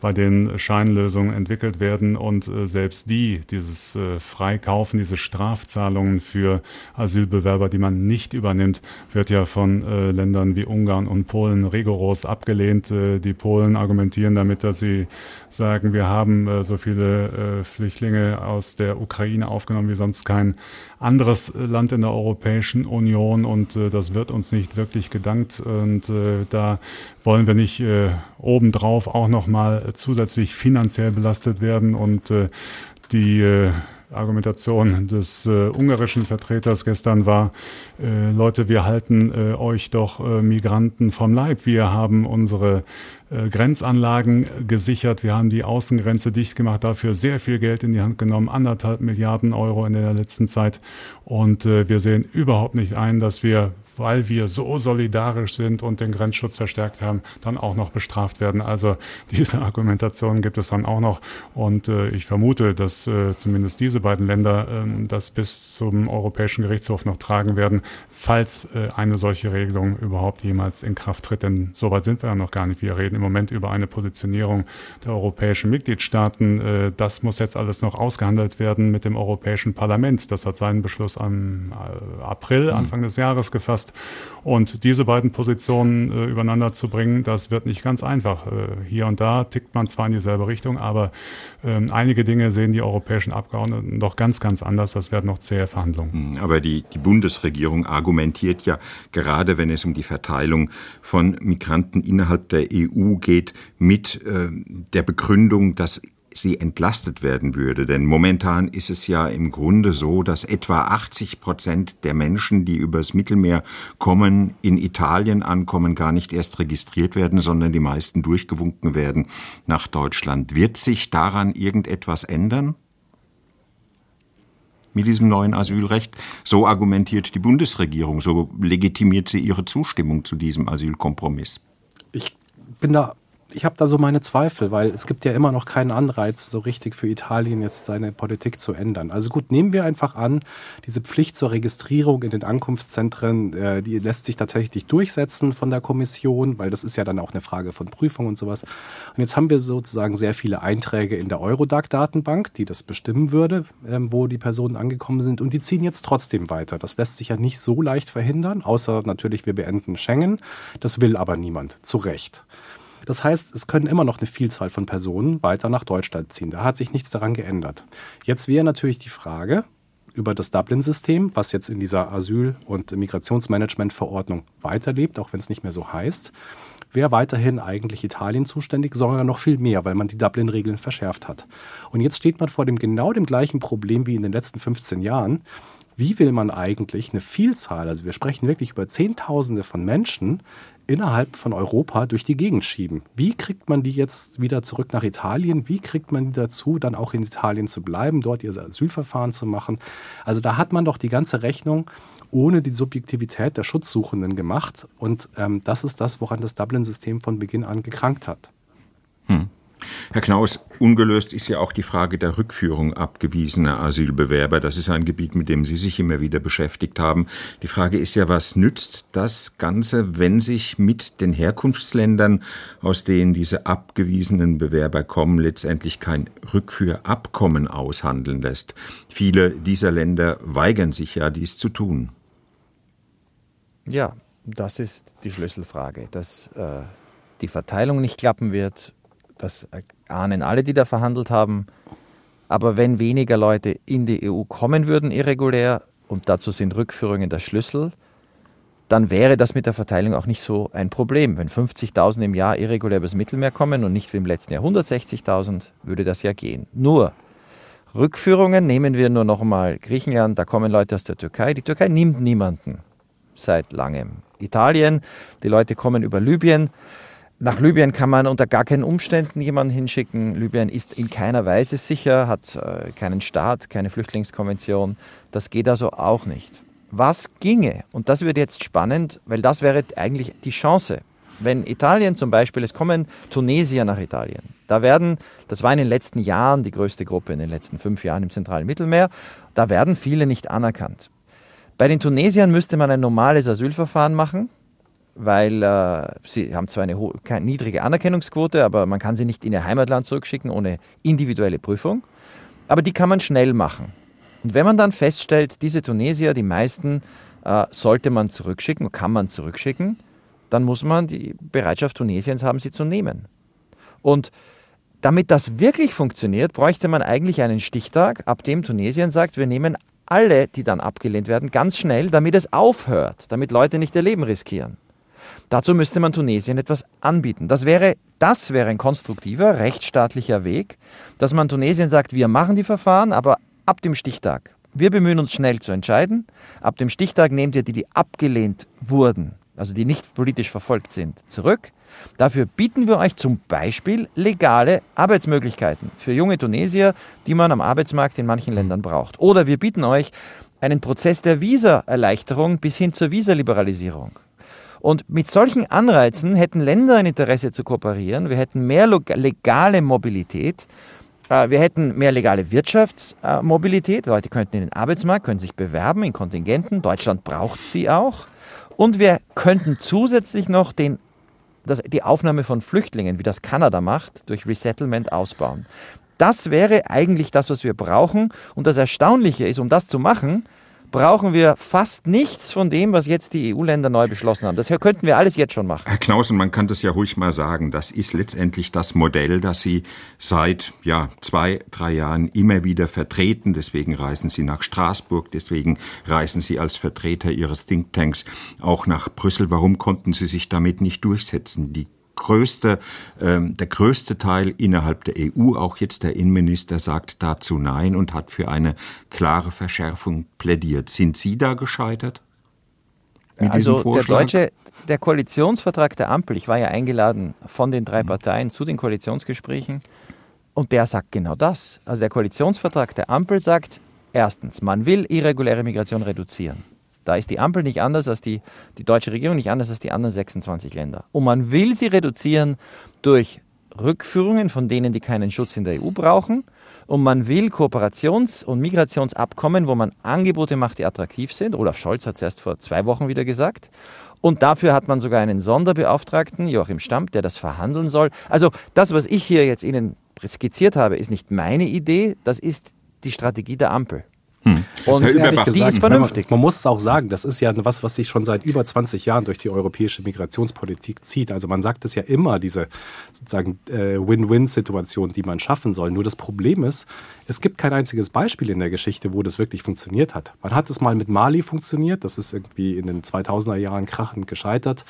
Bei denen Scheinlösungen entwickelt werden und äh, selbst die, dieses äh, Freikaufen, diese Strafzahlungen für Asylbewerber, die man nicht übernimmt, wird ja von äh, Ländern wie Ungarn und Polen rigoros abgelehnt. Die Polen argumentieren damit, dass sie sagen, wir haben so viele Flüchtlinge aus der Ukraine aufgenommen wie sonst kein anderes Land in der Europäischen Union und äh, das wird uns nicht wirklich gedankt und äh, da wollen wir nicht äh, obendrauf auch nochmal zusätzlich finanziell belastet werden und äh, die äh, Argumentation des äh, ungarischen Vertreters gestern war, äh, Leute, wir halten äh, euch doch äh, Migranten vom Leib. Wir haben unsere Grenzanlagen gesichert, wir haben die Außengrenze dicht gemacht, dafür sehr viel Geld in die Hand genommen, anderthalb Milliarden Euro in der letzten Zeit. Und äh, wir sehen überhaupt nicht ein, dass wir weil wir so solidarisch sind und den Grenzschutz verstärkt haben, dann auch noch bestraft werden. Also diese Argumentation gibt es dann auch noch. Und äh, ich vermute, dass äh, zumindest diese beiden Länder äh, das bis zum Europäischen Gerichtshof noch tragen werden, falls äh, eine solche Regelung überhaupt jemals in Kraft tritt. Denn so weit sind wir ja noch gar nicht. Wir reden im Moment über eine Positionierung der europäischen Mitgliedstaaten. Äh, das muss jetzt alles noch ausgehandelt werden mit dem Europäischen Parlament. Das hat seinen Beschluss am äh, April, mhm. Anfang des Jahres gefasst. Und diese beiden Positionen äh, übereinander zu bringen, das wird nicht ganz einfach. Äh, hier und da tickt man zwar in dieselbe Richtung, aber äh, einige Dinge sehen die europäischen Abgeordneten doch ganz, ganz anders. Das werden noch zähe Verhandlungen. Hm, aber die, die Bundesregierung argumentiert ja, gerade wenn es um die Verteilung von Migranten innerhalb der EU geht, mit äh, der Begründung, dass sie entlastet werden würde. Denn momentan ist es ja im Grunde so, dass etwa 80 Prozent der Menschen, die übers Mittelmeer kommen, in Italien ankommen, gar nicht erst registriert werden, sondern die meisten durchgewunken werden nach Deutschland. Wird sich daran irgendetwas ändern? Mit diesem neuen Asylrecht? So argumentiert die Bundesregierung, so legitimiert sie ihre Zustimmung zu diesem Asylkompromiss. Ich bin da ich habe da so meine Zweifel, weil es gibt ja immer noch keinen Anreiz, so richtig für Italien jetzt seine Politik zu ändern. Also gut, nehmen wir einfach an, diese Pflicht zur Registrierung in den Ankunftszentren, äh, die lässt sich tatsächlich durchsetzen von der Kommission, weil das ist ja dann auch eine Frage von Prüfung und sowas. Und jetzt haben wir sozusagen sehr viele Einträge in der Eurodac-Datenbank, die das bestimmen würde, ähm, wo die Personen angekommen sind. Und die ziehen jetzt trotzdem weiter. Das lässt sich ja nicht so leicht verhindern, außer natürlich, wir beenden Schengen. Das will aber niemand. Zu Recht. Das heißt, es können immer noch eine Vielzahl von Personen weiter nach Deutschland ziehen. Da hat sich nichts daran geändert. Jetzt wäre natürlich die Frage über das Dublin-System, was jetzt in dieser Asyl- und Migrationsmanagement-Verordnung weiterlebt, auch wenn es nicht mehr so heißt, wäre weiterhin eigentlich Italien zuständig, sogar noch viel mehr, weil man die Dublin-Regeln verschärft hat. Und jetzt steht man vor dem genau dem gleichen Problem wie in den letzten 15 Jahren. Wie will man eigentlich eine Vielzahl, also wir sprechen wirklich über Zehntausende von Menschen, innerhalb von Europa durch die Gegend schieben. Wie kriegt man die jetzt wieder zurück nach Italien? Wie kriegt man die dazu, dann auch in Italien zu bleiben, dort ihr Asylverfahren zu machen? Also da hat man doch die ganze Rechnung ohne die Subjektivität der Schutzsuchenden gemacht. Und ähm, das ist das, woran das Dublin-System von Beginn an gekrankt hat. Hm. Herr Knaus, ungelöst ist ja auch die Frage der Rückführung abgewiesener Asylbewerber. Das ist ein Gebiet, mit dem Sie sich immer wieder beschäftigt haben. Die Frage ist ja, was nützt das Ganze, wenn sich mit den Herkunftsländern, aus denen diese abgewiesenen Bewerber kommen, letztendlich kein Rückführabkommen aushandeln lässt? Viele dieser Länder weigern sich ja, dies zu tun. Ja, das ist die Schlüsselfrage, dass äh, die Verteilung nicht klappen wird das ahnen alle, die da verhandelt haben. Aber wenn weniger Leute in die EU kommen würden, irregulär, und dazu sind Rückführungen der Schlüssel, dann wäre das mit der Verteilung auch nicht so ein Problem. Wenn 50.000 im Jahr irregulär übers Mittelmeer kommen und nicht wie im letzten Jahr 160.000, würde das ja gehen. Nur Rückführungen nehmen wir nur noch mal Griechenland, da kommen Leute aus der Türkei. Die Türkei nimmt niemanden seit langem. Italien, die Leute kommen über Libyen. Nach Libyen kann man unter gar keinen Umständen jemanden hinschicken. Libyen ist in keiner Weise sicher, hat äh, keinen Staat, keine Flüchtlingskonvention. Das geht also auch nicht. Was ginge, und das wird jetzt spannend, weil das wäre eigentlich die Chance, wenn Italien zum Beispiel, es kommen Tunesier nach Italien. Da werden, das war in den letzten Jahren die größte Gruppe, in den letzten fünf Jahren im zentralen Mittelmeer, da werden viele nicht anerkannt. Bei den Tunesiern müsste man ein normales Asylverfahren machen weil äh, sie haben zwar eine niedrige Anerkennungsquote, aber man kann sie nicht in ihr Heimatland zurückschicken ohne individuelle Prüfung. Aber die kann man schnell machen. Und wenn man dann feststellt, diese Tunesier, die meisten, äh, sollte man zurückschicken, kann man zurückschicken, dann muss man die Bereitschaft Tunesiens haben, sie zu nehmen. Und damit das wirklich funktioniert, bräuchte man eigentlich einen Stichtag, ab dem Tunesien sagt, wir nehmen alle, die dann abgelehnt werden, ganz schnell, damit es aufhört, damit Leute nicht ihr Leben riskieren. Dazu müsste man Tunesien etwas anbieten. Das wäre, das wäre ein konstruktiver, rechtsstaatlicher Weg, dass man Tunesien sagt, wir machen die Verfahren, aber ab dem Stichtag. Wir bemühen uns schnell zu entscheiden. Ab dem Stichtag nehmt ihr die, die abgelehnt wurden, also die nicht politisch verfolgt sind, zurück. Dafür bieten wir euch zum Beispiel legale Arbeitsmöglichkeiten für junge Tunesier, die man am Arbeitsmarkt in manchen Ländern braucht. Oder wir bieten euch einen Prozess der Visaerleichterung bis hin zur Visaliberalisierung. Und mit solchen Anreizen hätten Länder ein Interesse zu kooperieren. Wir hätten mehr legale Mobilität. Äh, wir hätten mehr legale Wirtschaftsmobilität. Leute könnten in den Arbeitsmarkt, können sich bewerben in Kontingenten. Deutschland braucht sie auch. Und wir könnten zusätzlich noch den das, die Aufnahme von Flüchtlingen, wie das Kanada macht, durch Resettlement ausbauen. Das wäre eigentlich das, was wir brauchen. Und das Erstaunliche ist, um das zu machen, brauchen wir fast nichts von dem, was jetzt die EU-Länder neu beschlossen haben. Das könnten wir alles jetzt schon machen. Herr Knausen, man kann das ja ruhig mal sagen. Das ist letztendlich das Modell, das Sie seit ja, zwei, drei Jahren immer wieder vertreten. Deswegen reisen Sie nach Straßburg, deswegen reisen Sie als Vertreter Ihres Thinktanks auch nach Brüssel. Warum konnten Sie sich damit nicht durchsetzen? Die größte, ähm, der größte Teil innerhalb der EU, auch jetzt der Innenminister, sagt dazu Nein und hat für eine klare Verschärfung plädiert. Sind Sie da gescheitert? also der deutsche, der Koalitionsvertrag der Ampel, ich war ja eingeladen von den drei Parteien zu den Koalitionsgesprächen und der sagt genau das. Also der Koalitionsvertrag der Ampel sagt, erstens, man will irreguläre Migration reduzieren. Da ist die Ampel nicht anders als die, die deutsche Regierung, nicht anders als die anderen 26 Länder. Und man will sie reduzieren durch Rückführungen von denen, die keinen Schutz in der EU brauchen. Und man will Kooperations- und Migrationsabkommen, wo man Angebote macht, die attraktiv sind. Olaf Scholz hat es erst vor zwei Wochen wieder gesagt. Und dafür hat man sogar einen Sonderbeauftragten, Joachim Stamp, der das verhandeln soll. Also das, was ich hier jetzt Ihnen skizziert habe, ist nicht meine Idee, das ist die Strategie der Ampel. Hm. Und ist ehrlich gesagt, ist vernünftig. Man, man, muss es auch sagen, das ist ja was, was sich schon seit über 20 Jahren durch die europäische Migrationspolitik zieht. Also man sagt es ja immer, diese sozusagen äh, Win-Win-Situation, die man schaffen soll. Nur das Problem ist, es gibt kein einziges Beispiel in der Geschichte, wo das wirklich funktioniert hat. Man hat es mal mit Mali funktioniert, das ist irgendwie in den 2000er Jahren krachend gescheitert.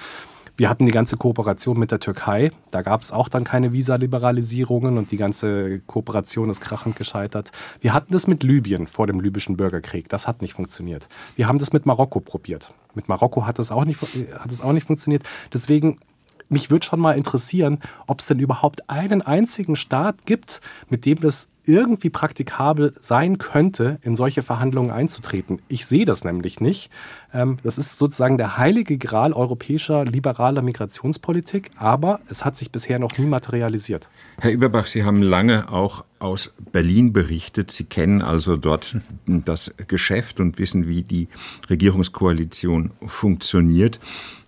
Wir hatten die ganze Kooperation mit der Türkei. Da gab es auch dann keine Visaliberalisierungen und die ganze Kooperation ist krachend gescheitert. Wir hatten das mit Libyen vor dem libyschen Bürgerkrieg. Das hat nicht funktioniert. Wir haben das mit Marokko probiert. Mit Marokko hat es auch nicht, hat es auch nicht funktioniert. Deswegen mich würde schon mal interessieren, ob es denn überhaupt einen einzigen Staat gibt, mit dem das irgendwie praktikabel sein könnte, in solche Verhandlungen einzutreten. Ich sehe das nämlich nicht. Ähm, das ist sozusagen der heilige Gral europäischer liberaler Migrationspolitik, aber es hat sich bisher noch nie materialisiert. Herr Überbach, Sie haben lange auch aus Berlin berichtet. Sie kennen also dort das Geschäft und wissen, wie die Regierungskoalition funktioniert.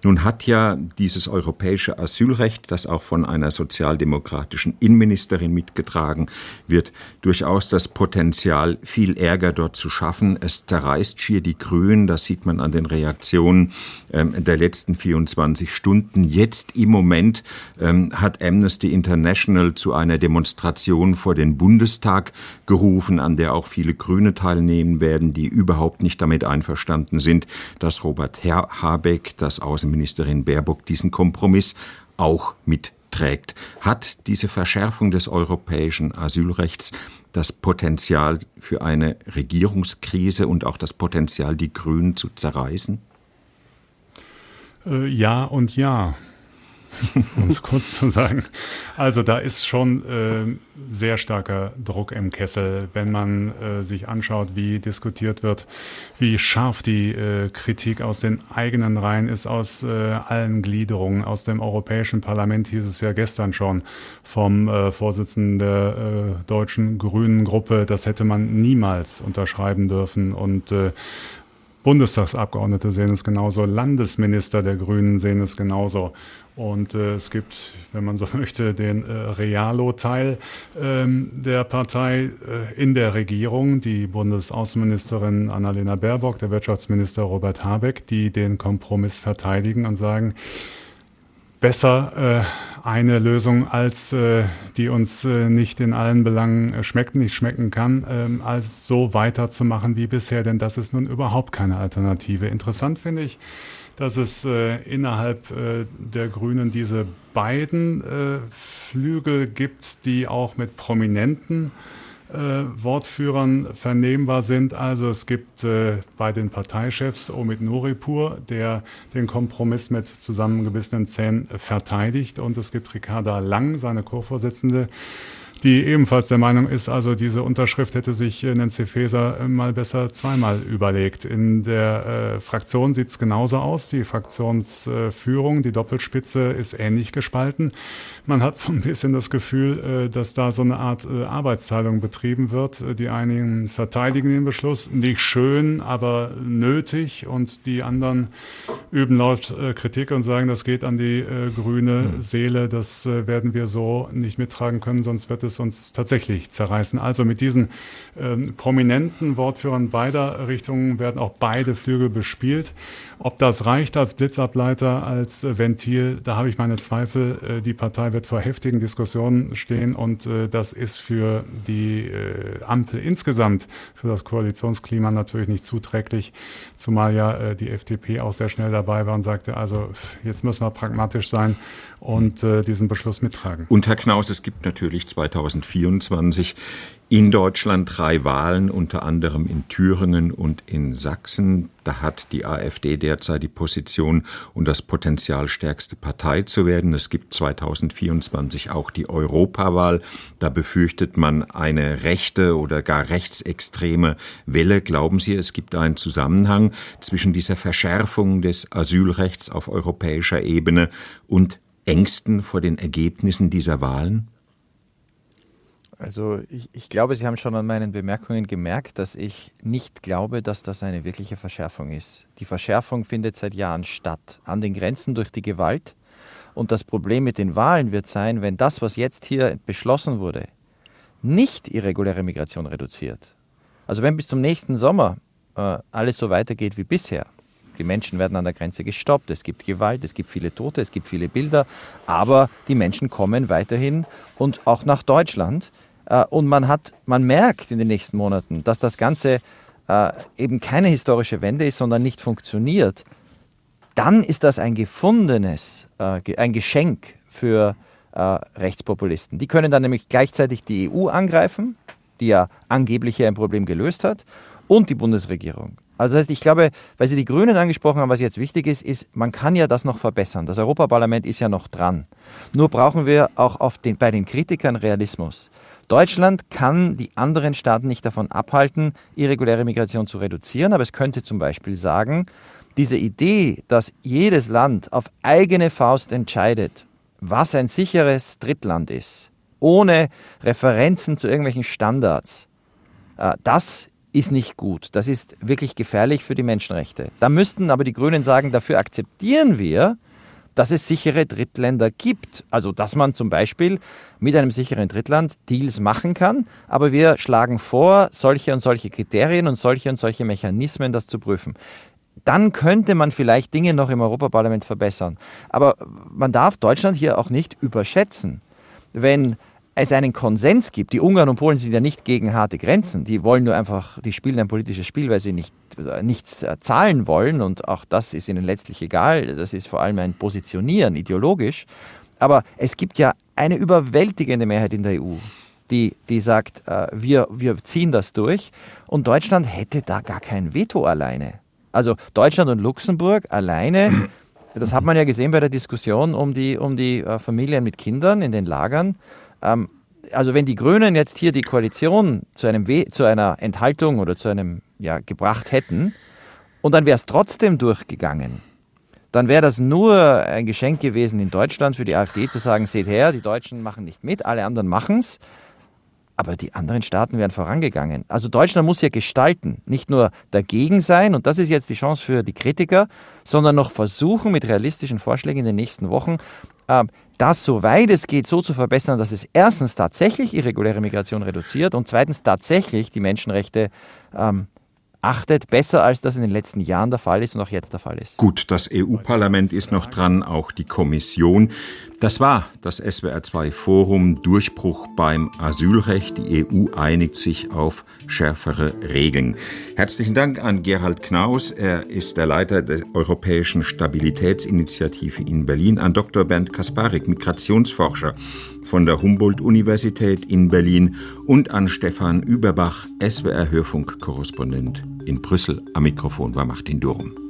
Nun hat ja dieses europäische Asylrecht, das auch von einer sozialdemokratischen Innenministerin mitgetragen wird, durchaus das Potenzial, viel Ärger dort zu schaffen. Es zerreißt schier die Grünen, das sieht man an den Reaktionen ähm, der letzten 24 Stunden. Jetzt im Moment ähm, hat Amnesty International zu einer Demonstration vor den Bundestag gerufen, an der auch viele Grüne teilnehmen werden, die überhaupt nicht damit einverstanden sind, dass Robert Habeck, das Außenministerin Baerbock, diesen Kompromiss auch mitträgt. Hat diese Verschärfung des europäischen Asylrechts das Potenzial für eine Regierungskrise und auch das Potenzial, die Grünen zu zerreißen? Äh, ja und ja. um es kurz zu sagen. Also da ist schon äh, sehr starker Druck im Kessel, wenn man äh, sich anschaut, wie diskutiert wird, wie scharf die äh, Kritik aus den eigenen Reihen ist, aus äh, allen Gliederungen. Aus dem Europäischen Parlament hieß es ja gestern schon vom äh, Vorsitzenden der äh, deutschen Grünen Gruppe, das hätte man niemals unterschreiben dürfen. Und Bundestagsabgeordnete sehen es genauso, Landesminister der Grünen sehen es genauso. Und äh, es gibt, wenn man so möchte, den äh, Realo-Teil ähm, der Partei äh, in der Regierung, die Bundesaußenministerin Annalena Baerbock, der Wirtschaftsminister Robert Habeck, die den Kompromiss verteidigen und sagen, besser äh, eine Lösung, als äh, die uns äh, nicht in allen Belangen äh, schmeckt, nicht schmecken kann, ähm, als so weiterzumachen wie bisher, denn das ist nun überhaupt keine Alternative. Interessant finde ich, dass es äh, innerhalb äh, der Grünen diese beiden äh, Flügel gibt, die auch mit prominenten äh, Wortführern vernehmbar sind. Also es gibt äh, bei den Parteichefs Omid Nuripur, der den Kompromiss mit zusammengebissenen Zähnen verteidigt und es gibt Ricarda Lang, seine Co-Vorsitzende, die ebenfalls der Meinung ist, also diese Unterschrift hätte sich Nancy Faeser mal besser zweimal überlegt. In der äh, Fraktion sieht es genauso aus. Die Fraktionsführung, die Doppelspitze ist ähnlich gespalten. Man hat so ein bisschen das Gefühl, äh, dass da so eine Art äh, Arbeitsteilung betrieben wird. Äh, die einigen verteidigen den Beschluss, nicht schön, aber nötig. Und die anderen üben laut Kritik und sagen, das geht an die grüne hm. Seele. Das werden wir so nicht mittragen können, sonst wird es uns tatsächlich zerreißen. Also mit diesen ähm, prominenten Wortführern beider Richtungen werden auch beide Flügel bespielt. Ob das reicht als Blitzableiter, als Ventil, da habe ich meine Zweifel. Die Partei wird vor heftigen Diskussionen stehen und äh, das ist für die äh, Ampel insgesamt, für das Koalitionsklima natürlich nicht zuträglich, zumal ja äh, die FDP auch sehr schnell dabei war und sagte, also jetzt müssen wir pragmatisch sein und äh, diesen Beschluss mittragen. Und Herr Knaus, es gibt natürlich 2024 in Deutschland drei Wahlen, unter anderem in Thüringen und in Sachsen. Da hat die AfD derzeit die Position und das Potenzial, stärkste Partei zu werden. Es gibt 2024 auch die Europawahl. Da befürchtet man eine rechte oder gar rechtsextreme Welle. Glauben Sie, es gibt einen Zusammenhang zwischen dieser Verschärfung des Asylrechts auf europäischer Ebene und Ängsten vor den Ergebnissen dieser Wahlen? Also ich, ich, glaube, Sie haben schon an meinen Bemerkungen gemerkt, dass ich nicht glaube, dass das eine wirkliche Verschärfung ist. Die Verschärfung findet seit Jahren statt, an den Grenzen durch die Gewalt. Und das Problem mit den Wahlen wird sein, wenn das, was jetzt hier beschlossen wurde, nicht irreguläre Migration reduziert. Also wenn bis zum nächsten Sommer äh, alles so weitergeht wie bisher, die Menschen werden an der Grenze gestoppt, es gibt Gewalt, es gibt viele Tote, es gibt viele Bilder, aber die Menschen kommen weiterhin und auch nach Deutschland. Äh, und man, hat, man merkt in den nächsten Monaten, dass das Ganze äh, eben keine historische Wende ist, sondern nicht funktioniert. Dann ist das ein gefundenes, äh, ein Geschenk für Rechtspopulisten. Die können dann nämlich gleichzeitig die EU angreifen, die ja angeblich ein Problem gelöst hat, und die Bundesregierung. Also das heißt, ich glaube, weil Sie die Grünen angesprochen haben, was jetzt wichtig ist, ist, man kann ja das noch verbessern. Das Europaparlament ist ja noch dran. Nur brauchen wir auch den, bei den Kritikern Realismus. Deutschland kann die anderen Staaten nicht davon abhalten, irreguläre Migration zu reduzieren, aber es könnte zum Beispiel sagen, diese Idee, dass jedes Land auf eigene Faust entscheidet, was ein sicheres Drittland ist, ohne Referenzen zu irgendwelchen Standards, äh, das ist nicht gut. Das ist wirklich gefährlich für die Menschenrechte. Da müssten aber die Grünen sagen, dafür akzeptieren wir, dass es sichere Drittländer gibt. Also dass man zum Beispiel mit einem sicheren Drittland Deals machen kann, aber wir schlagen vor, solche und solche Kriterien und solche und solche Mechanismen das zu prüfen. Dann könnte man vielleicht Dinge noch im Europaparlament verbessern. Aber man darf Deutschland hier auch nicht überschätzen. Wenn es einen Konsens gibt. Die Ungarn und Polen sind ja nicht gegen harte Grenzen. Die wollen nur einfach, die spielen ein politisches Spiel, weil sie nicht, nichts äh, zahlen wollen. Und auch das ist ihnen letztlich egal. Das ist vor allem ein Positionieren, ideologisch. Aber es gibt ja eine überwältigende Mehrheit in der EU, die, die sagt, äh, wir, wir ziehen das durch. Und Deutschland hätte da gar kein Veto alleine. Also Deutschland und Luxemburg alleine, das hat man ja gesehen bei der Diskussion um die, um die äh, Familien mit Kindern in den Lagern. Ähm, also wenn die Grünen jetzt hier die Koalition zu, einem We zu einer Enthaltung oder zu einem ja, gebracht hätten und dann wäre es trotzdem durchgegangen, dann wäre das nur ein Geschenk gewesen in Deutschland für die AfD zu sagen, seht her, die Deutschen machen nicht mit, alle anderen machen es. aber die anderen Staaten wären vorangegangen. Also Deutschland muss ja gestalten, nicht nur dagegen sein, und das ist jetzt die Chance für die Kritiker, sondern noch versuchen, mit realistischen Vorschlägen in den nächsten Wochen äh, das, soweit es geht, so zu verbessern, dass es erstens tatsächlich irreguläre Migration reduziert und zweitens tatsächlich die Menschenrechte ähm, achtet, besser als das in den letzten Jahren der Fall ist und auch jetzt der Fall ist. Gut, das EU-Parlament ist noch dran, auch die Kommission. Das war das SWR2 Forum Durchbruch beim Asylrecht. Die EU einigt sich auf schärfere Regeln. Herzlichen Dank an Gerald Knaus. Er ist der Leiter der Europäischen Stabilitätsinitiative in Berlin. An Dr. Bernd Kasparik, Migrationsforscher von der Humboldt-Universität in Berlin und an Stefan Überbach, SWR-Hörfunk-Korrespondent in Brüssel. Am Mikrofon war Martin Durm.